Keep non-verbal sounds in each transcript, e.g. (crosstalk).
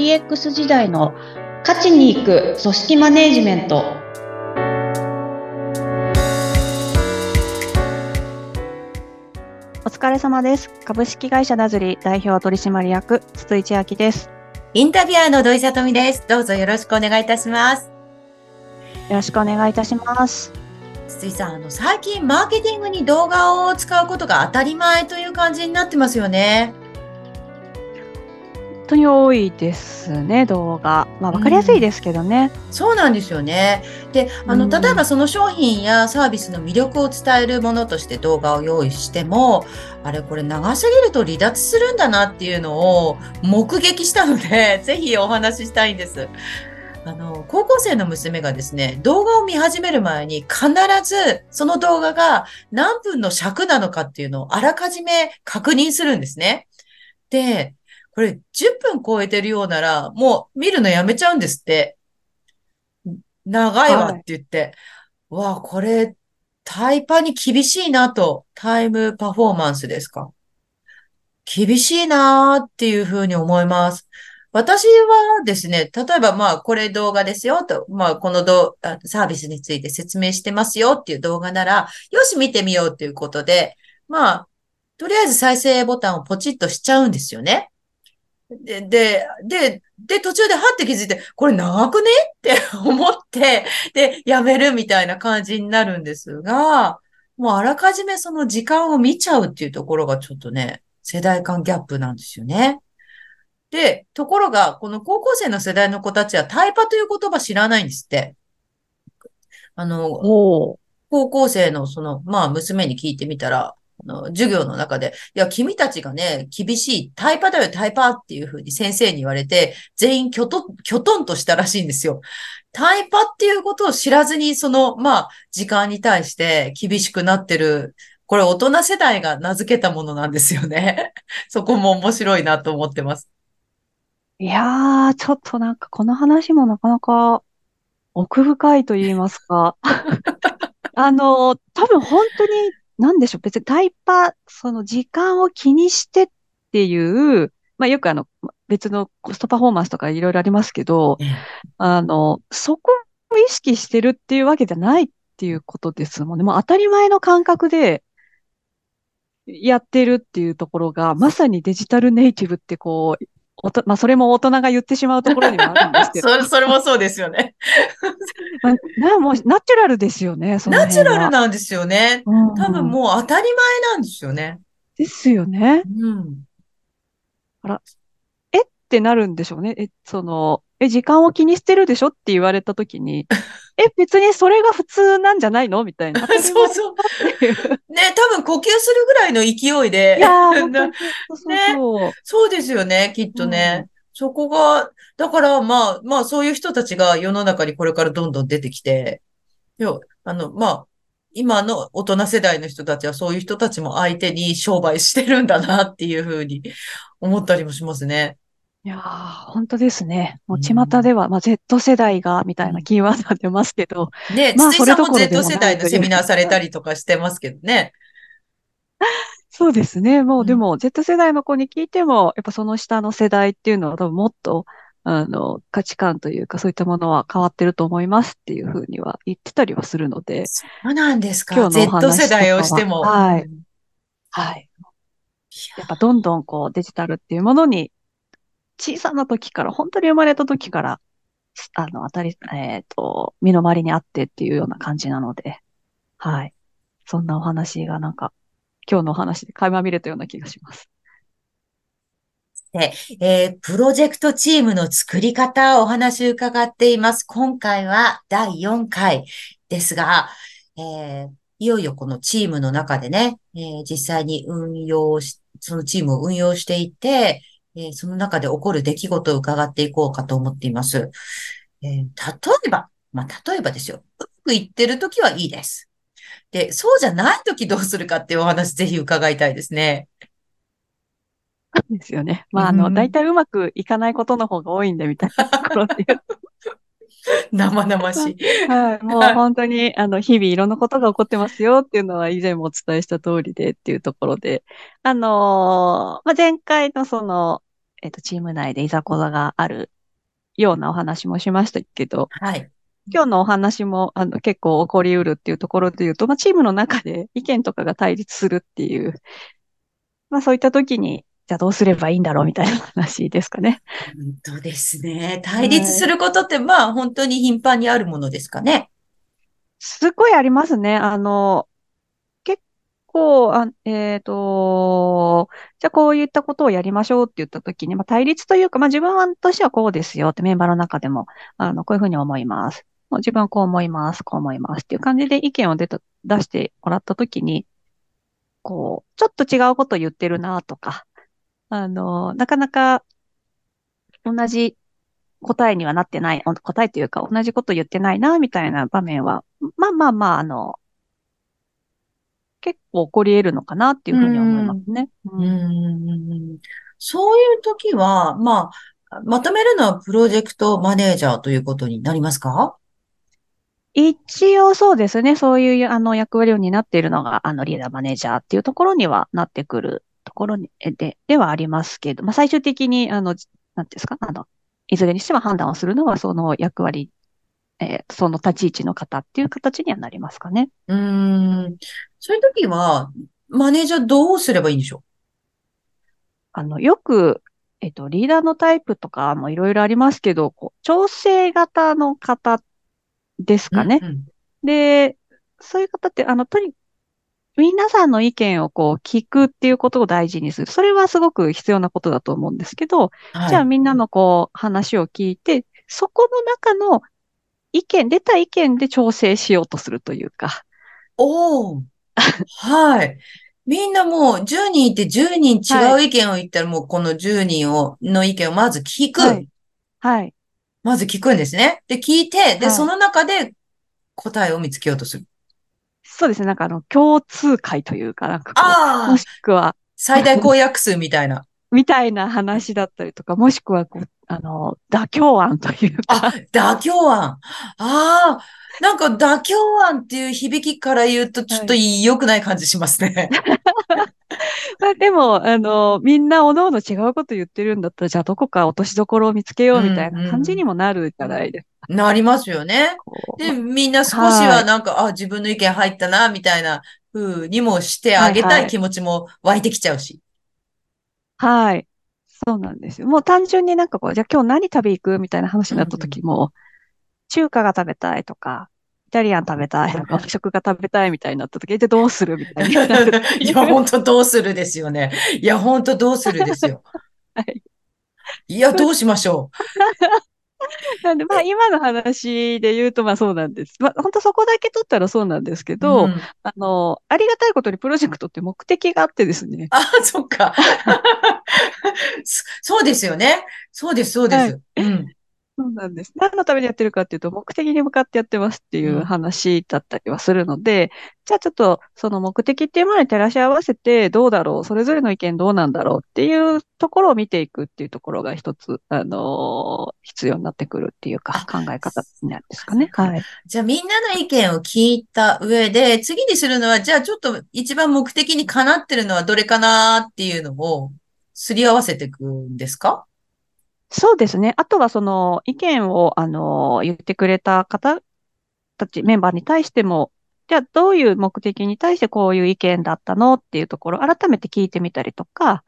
DX 時代の勝ちに行く組織マネジメント。お疲れ様です。株式会社ダズリ代表取締役筒井千明です。インタビュアーの土井さとみです。どうぞよろしくお願いいたします。よろしくお願いいたします。筒井さんあの最近マーケティングに動画を使うことが当たり前という感じになってますよね当に多いですね、動画。まあ、わかりやすいですけどね、うん、そうなんですよね。で、あの、例えばその商品やサービスの魅力を伝えるものとして動画を用意しても、あれ、これ長すぎると離脱するんだなっていうのを目撃したので、(laughs) ぜひお話ししたいんです。あの、高校生の娘がですね、動画を見始める前に必ずその動画が何分の尺なのかっていうのをあらかじめ確認するんですね。で、これ10分超えてるようなら、もう見るのやめちゃうんですって。長いわって言って。はい、わあ、これ、タイパに厳しいなと。タイムパフォーマンスですか。厳しいなっていうふうに思います。私はですね、例えばまあこれ動画ですよと、まあこの動サービスについて説明してますよっていう動画なら、よし見てみようということで、まあ、とりあえず再生ボタンをポチッとしちゃうんですよね。で、で、で、で、途中ではって気づいて、これ長くねって (laughs) 思って、で、やめるみたいな感じになるんですが、もうあらかじめその時間を見ちゃうっていうところがちょっとね、世代間ギャップなんですよね。で、ところが、この高校生の世代の子たちはタイパという言葉知らないんですって。あの、高校生のその、まあ娘に聞いてみたら、の授業の中で、いや、君たちがね、厳しい、タイパだよ、タイパっていうふうに先生に言われて、全員きょと、きょとんとしたらしいんですよ。タイパっていうことを知らずに、その、まあ、時間に対して厳しくなってる。これ大人世代が名付けたものなんですよね。(laughs) そこも面白いなと思ってます。いやー、ちょっとなんかこの話もなかなか奥深いと言いますか。(laughs) あの、多分本当になんでしょう、別にタイパ、その時間を気にしてっていう、まあよくあの、別のコストパフォーマンスとかいろいろありますけど、あの、そこを意識してるっていうわけじゃないっていうことですもんね。もう当たり前の感覚でやってるっていうところが、まさにデジタルネイティブってこう、おとまあ、それも大人が言ってしまうところにはあるんですけど。(laughs) それ、それもそうですよね。(laughs) まあ、なもうナチュラルですよね、ナチュラルなんですよね。うん、多分もう当たり前なんですよね。ですよね。うん。あら、えってなるんでしょうね。え、その、え、時間を気にしてるでしょって言われたときに、え、別にそれが普通なんじゃないの？みたいな。(laughs) そうそう。(laughs) ね、多分呼吸するぐらいの勢いで。いや (laughs) そうそうね、そうですよね、きっとね。うん、そこが、だからまあ、まあそういう人たちが世の中にこれからどんどん出てきて、あの、まあ、今の大人世代の人たちはそういう人たちも相手に商売してるんだなっていうふうに思ったりもしますね。いやー、本当ですね。もう巷では、まあ、Z 世代が、みたいなキーワードが出ますけど。ね、まあ、筒井さんも Z 世代のセミナーされたりとかしてますけどね。(laughs) そうですね。もう、でも、Z 世代の子に聞いても、やっぱその下の世代っていうのは多分もっと、あの、価値観というか、そういったものは変わってると思いますっていうふうには言ってたりはするので。そうなんですか。今日の Z 世代をしても。はい。はい。やっぱどんどんこうデジタルっていうものに小さな時から、本当に生まれた時から、あの、当たり、えっ、ー、と、身の回りにあってっていうような感じなので、はい。そんなお話がなんか、今日のお話で垣間見れたような気がします。で、えー、プロジェクトチームの作り方お話伺っています。今回は第4回ですが、えー、いよいよこのチームの中でね、えー、実際に運用し、そのチームを運用していて、えー、その中で起こる出来事を伺っていこうかと思っています。えー、例えば、まあ、例えばですよ。うまくいってるときはいいです。で、そうじゃないときどうするかっていうお話ぜひ伺いたいですね。ですよね。まあ、あの、大体うまくいかないことの方が多いんで、みたいなところで (laughs) 生々しい。(laughs) はい。もう本当に、あの、日々いろんなことが起こってますよっていうのは以前もお伝えした通りでっていうところで、あのー、まあ、前回のその、えっと、チーム内でいざこざがあるようなお話もしましたけど、はい。今日のお話もあの結構起こりうるっていうところで言うと、まあ、チームの中で意見とかが対立するっていう、まあそういった時に、じゃあどうすればいいんだろうみたいな話ですかね。本当ですね。対立することって、まあ本当に頻繁にあるものですかね。すっごいありますね。あの、結構、あえっと、じゃあこういったことをやりましょうって言ったときに、まあ、対立というか、まあ、自分としてはこうですよってメンバーの中でも、あの、こういうふうに思います。もう自分はこう思います、こう思いますっていう感じで意見を出た出してもらったときに、こう、ちょっと違うこと言ってるなとか、あの、なかなか同じ答えにはなってない、答えというか同じこと言ってないな、みたいな場面は、まあまあまあ、あの、結構起こり得るのかなっていうふうに思いますね。うん、そういう時は、まあ、まとめるのはプロジェクトマネージャーということになりますか？一応そうですね。そういうあの役割を担っているのが、あのリーダーマネージャーっていうところにはなってくるところにでではありますけど、まあ、最終的に、あの、なんですか、あの、いずれにしても判断をするのはその役割、えー、その立ち位置の方っていう形にはなりますかね。うん。そういう時は、マネージャーどうすればいいんでしょう？あの、よく、えっと、リーダーのタイプとかもいろいろありますけど、こう調整型の方ですかね。うんうん、で、そういう方って、あの、とに、皆さんの意見をこう聞くっていうことを大事にする。それはすごく必要なことだと思うんですけど、はい、じゃあみんなのこう話を聞いて、そこの中の意見、出た意見で調整しようとするというか。おおはい。みんなもう10人いて10人違う意見を言ったら、もうこの10人を、の意見をまず聞く。はい。はい。まず聞くんですね。で、聞いて、で、はい、その中で答えを見つけようとする。そうですね。なんかあの、共通会というか、なんかこう、もしくは、最大公約数みたいな。みたいな話だったりとか、もしくはこう、あの、妥協案というか。あ、妥協案。ああ、なんか妥協案っていう響きから言うと、ちょっと良くない感じしますね。(laughs) (laughs) まあ、でも、あの、みんなおのおの違うこと言ってるんだったら、じゃあどこか落としどころを見つけようみたいな感じにもなるじゃないですか。うんうん、なりますよね。で、みんな少しはなんか、はい、あ、自分の意見入ったな、みたいな風にもしてあげたい気持ちも湧いてきちゃうし。はい、はい。そうなんですよ。もう単純になんかこう、じゃあ今日何食べ行く？みたいな話になった時も、うんうん、中華が食べたいとか、イタリアン食べたい (laughs) 和食が食べたいみたいになった時、でどうするみたいな。(laughs) いや、本当どうするですよね。いや、本当どうするですよ。(laughs) はい。いや、どうしましょう。なんで、まあ、今の話で言うと、まあそうなんです。まあ、本当そこだけ取ったらそうなんですけど、うん、あの、ありがたいことにプロジェクトって目的があってですね。あ、そっか。そうですよね。そうです、そうです。はい、うんそうなんです。何のためにやってるかっていうと、目的に向かってやってますっていう話だったりはするので、うん、じゃあちょっとその目的っていうものに照らし合わせてどうだろう、それぞれの意見どうなんだろうっていうところを見ていくっていうところが一つ、あのー、必要になってくるっていうか (laughs) 考え方なんですかね。はい。じゃあみんなの意見を聞いた上で、次にするのは、じゃあちょっと一番目的にかなってるのはどれかなっていうのをすり合わせていくんですか？そうですね。あとはその意見を、あの、言ってくれた方たち、メンバーに対しても、じゃあどういう目的に対してこういう意見だったのっていうところ、改めて聞いてみたりとか、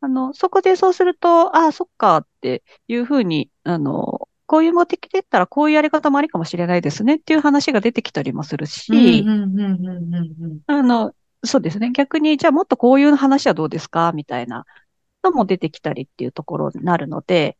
あの、そこでそうすると、ああ、そっかっていうふうに、あの、こういう目的でったらこういうやり方もありかもしれないですねっていう話が出てきたりもするし、あの、そうですね。逆に、じゃあもっとこういう話はどうですかみたいなのも出てきたりっていうところになるので、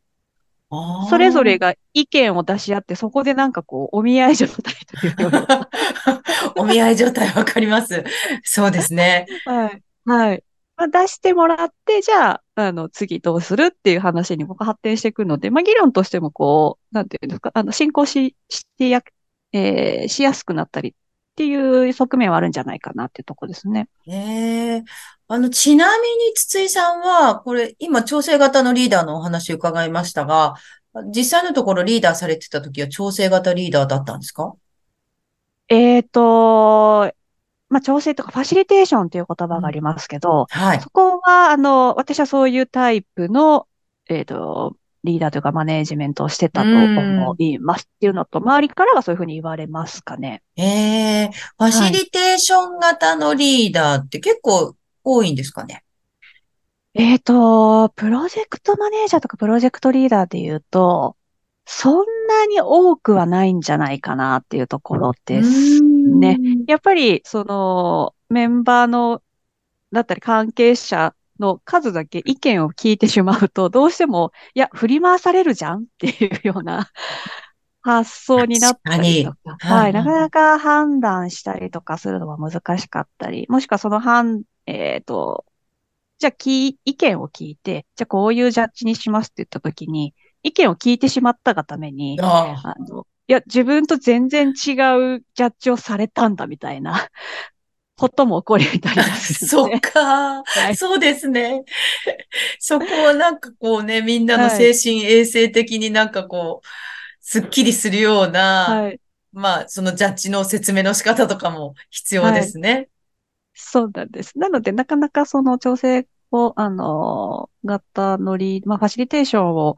それぞれが意見を出し合って、そこでなんかこう、お見合い状態というような。(laughs) お見合い状態わかります。そうですね。(laughs) はい。はい。まあ、出してもらって、じゃあ、あの、次どうするっていう話に僕発展していくので、まあ、議論としてもこう、なんていうんですか、あの、進行し、してや、えー、しやすくなったりっていう側面はあるんじゃないかなっていうとこですね。ええあの、ちなみに筒井さんは、これ、今、調整型のリーダーのお話伺いましたが、実際のところリーダーされてた時は調整型リーダーだったんですか？えっと、まあ、調整とかファシリテーションという言葉がありますけど、はい。そこは、あの、私はそういうタイプの、えっ、と、リーダーというかマネージメントをしてたと思いますっていうのと、周りからはそういうふうに言われますかね。ええファシリテーション型のリーダーって結構多いんですかね？えっ、と、プロジェクトマネージャーとかプロジェクトリーダーで言うと、そんなに多くはないんじゃないかなっていうところですね。やっぱり、その、メンバーの、だったり関係者の数だけ意見を聞いてしまうと、どうしても、いや、振り回されるじゃんっていうような (laughs) 発想になったりとか、はい、はいなかなか判断したりとかするのは難しかったり、もしくはその判、えっと、じゃあ、き意見を聞いて、じゃあこういうジャッジにしますって言ったときに、意見を聞いてしまったがために、あの、いや、自分と全然違うジャッジをされたんだみたいなことも起こりたりもする (laughs) そっ。か。はいそうですね。(laughs) そこをなんかこうね、みんなのはい精神衛生的になんかこう、すっきりするような、はい。まあ、そのジャッジの説明の仕方とかも必要ですね。そうなんです。なので、なかなかその調整を、あの、型乗り、まあ、ファシリテーションを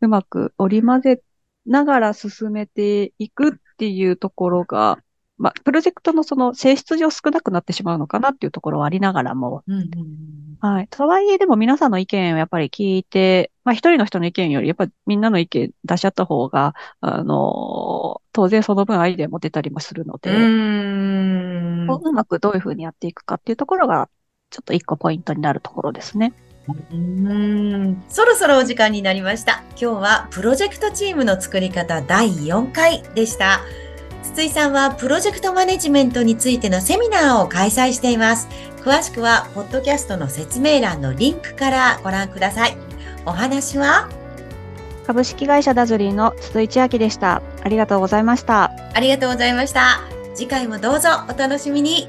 うまく織り交ぜながら進めていくっていうところが、まあ、プロジェクトのその性質上少なくなってしまうのかなっていうところはありながらも、うんうんうんはい。とはいえ、でも皆さんの意見をやっぱり聞いて、まあ一人の人の意見より、やっぱりみんなの意見出し合った方が、あの、当然その分アイデアも出たりもするので、うーん。うまくどういうふうにやっていくかっていうところが、ちょっと一個ポイントになるところですね。うーんそろそろお時間になりました。今日はプロジェクトチームの作り方第4回でした。筒井さんはプロジェクトマネジメントについてのセミナーを開催しています。詳しくは、ポッドキャストの説明欄のリンクからご覧ください。お話は？株式会社ダズリーの筒井千明でした。ありがとうございました。ありがとうございました。次回もどうぞお楽しみに。